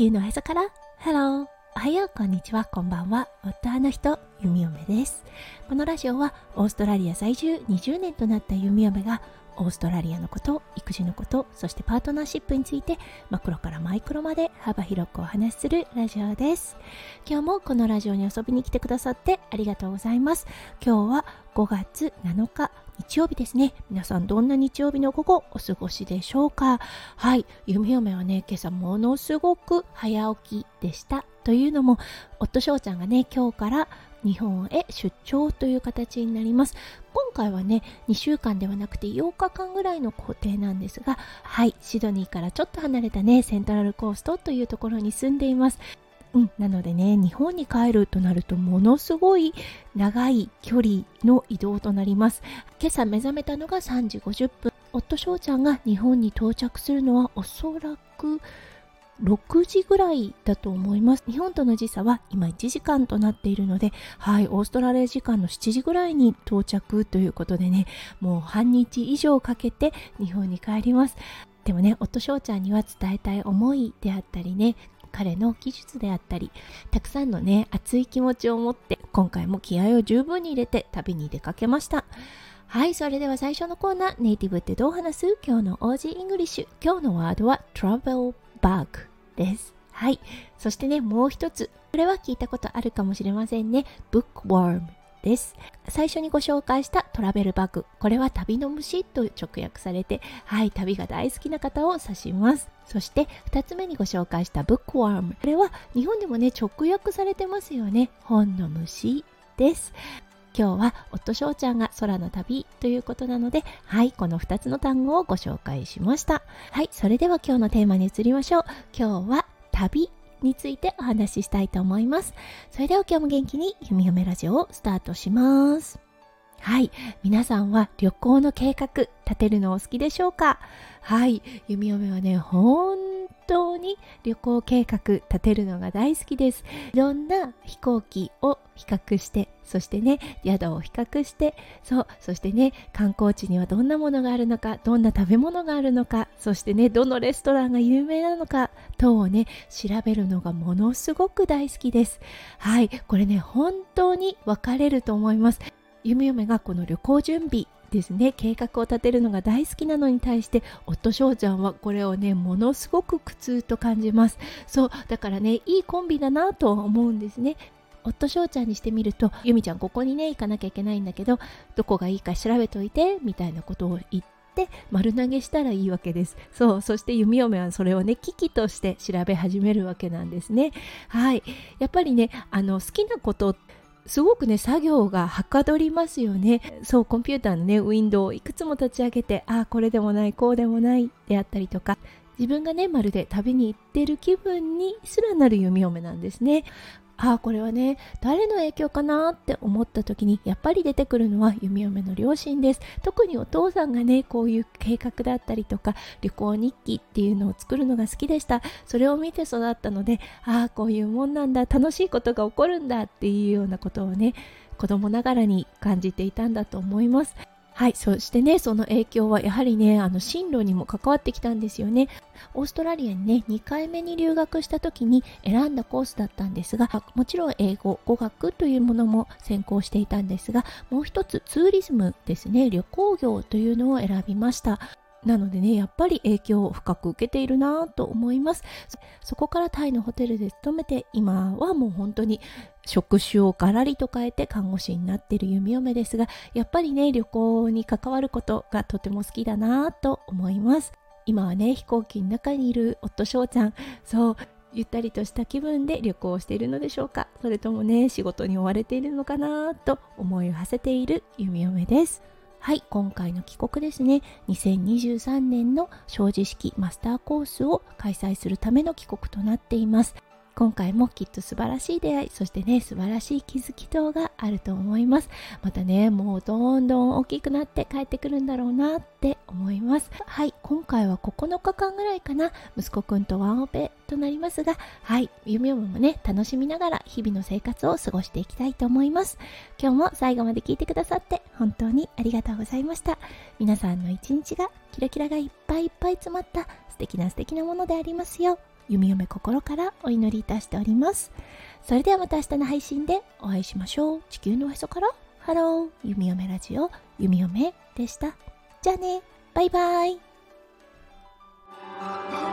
球の朝から Hello! おはよう、こんにちは、こんばんは。夫の人、弓嫁です。このラジオはオーストラリア在住20年となった弓嫁がオーストラリアのこと、育児のこと、そしてパートナーシップについてマクロからマイクロまで幅広くお話しするラジオです。今日もこのラジオに遊びに来てくださってありがとうございます。今日は5月7日日曜日ですね。皆さんどんな日曜日の午後お過ごしでしょうか？はい、弓嫁はね、今朝ものすごく早起きでした。というのも、夫翔ちゃんがね、今日から日本へ出張という形になります。今回はね、2週間ではなくて8日間ぐらいの工程なんですが、はい、シドニーからちょっと離れたね、セントラルコーストというところに住んでいます。うん、なのでね、日本に帰るとなるとものすごい長い距離の移動となります。今朝目覚めたのが3時50分。夫翔ちゃんが日本に到着するのはおそらく6時ぐらいだと思います。日本との時差は今1時間となっているので、はい、オーストラリア時間の7時ぐらいに到着ということでね、もう半日以上かけて日本に帰ります。でもね、夫翔ちゃんには伝えたい思いであったりね、彼の技術であったり、たくさんのね、熱い気持ちを持って、今回も気合を十分に入れて旅に出かけました。はい、それでは最初のコーナー、ネイティブってどう話す？今日の Aussie English。今日のワードは Travel Bug。です。はい。そしてね、もう一つ。これは聞いたことあるかもしれませんね。bookworm です。最初にご紹介した travel bug。これは旅の虫と直訳されて、はい、旅が大好きな方を指します。そして2つ目にご紹介した bookworm。これは日本でもね、直訳されてますよね。本の虫です。今日は夫翔ちゃんが空の旅ということなので、はい、この2つの単語をご紹介しました。はい、それでは今日のテーマに移りましょう。今日は旅についてお話ししたいと思います。それでは今日も元気にゆみよめラジオをスタートします。はい。皆さんは旅行の計画立てるのお好きでしょうか？はい。弓嫁はね、本当に旅行計画立てるのが大好きです。いろんな飛行機を比較して、そしてね、宿を比較して、そう、そしてね、観光地にはどんなものがあるのか、どんな食べ物があるのか、そしてね、どのレストランが有名なのか等をね、調べるのがものすごく大好きです。はい、これね、本当に分かれると思います。ゆめゆめがこの旅行準備ですね。計画を立てるのが大好きなのに対して夫翔ちゃんはこれをねものすごく苦痛と感じます。そうだからねいいコンビだなと思うんですね。夫翔ちゃんにしてみると由美ちゃんここにね行かなきゃいけないんだけどどこがいいか調べといてみたいなことを言って丸投げしたらいいわけです。そうそして弓嫁はそれをね危機として調べ始めるわけなんですね。はい。やっぱりねあの好きなことすごくね作業がはかどりますよね。そうコンピューターのねウィンドウをいくつも立ち上げてああこれでもないこうでもないであったりとか自分がねまるで旅に行ってる気分にすらなる読み嫁なんですね。ああこれはね誰の影響かなって思った時にやっぱり出てくるのは弓嫁の両親です。特にお父さんがねこういう計画だったりとか旅行日記っていうのを作るのが好きでした。それを見て育ったのでああこういうもんなんだ楽しいことが起こるんだっていうようなことをね子供ながらに感じていたんだと思います。はい、そしてね、その影響はやはりね、あの進路にも関わってきたんですよね。オーストラリアにね、2回目に留学した時に選んだコースだったんですが、もちろん英語、語学というものも専攻していたんですが、もう一つツーリズムですね、旅行業というのを選びました。なのでね、やっぱり影響を深く受けているなと思います。そこからタイのホテルで勤めて、今はもう本当に職種をガラリと変えて看護師になっている弓嫁ですが、やっぱりね、旅行に関わることがとても好きだなと思います。今はね、飛行機の中にいる夫翔ちゃん、そう、ゆったりとした気分で旅行しているのでしょうかそれともね、仕事に追われているのかなと思いを馳せている弓嫁です。はい、今回の帰国ですね、2023年の正治式マスターコースを開催するための帰国となっています。今回もきっと素晴らしい出会いそしてね素晴らしい気づき等があると思います。またねもうどんどん大きくなって帰ってくるんだろうなって思います。はい。今回は9日間ぐらいかな。息子くんとワンオペとなりますがはい。夢もね楽しみながら日々の生活を過ごしていきたいと思います。今日も最後まで聞いてくださって本当にありがとうございました。皆さんの一日がキラキラがいっぱいいっぱい詰まった素敵な素敵なものでありますよう弓嫁心からお祈りいたしております。それではまた明日の配信でお会いしましょう。地球のおへそから。ハロー。弓嫁ラジオ。弓嫁でした。じゃあね。バイバイ。Oh.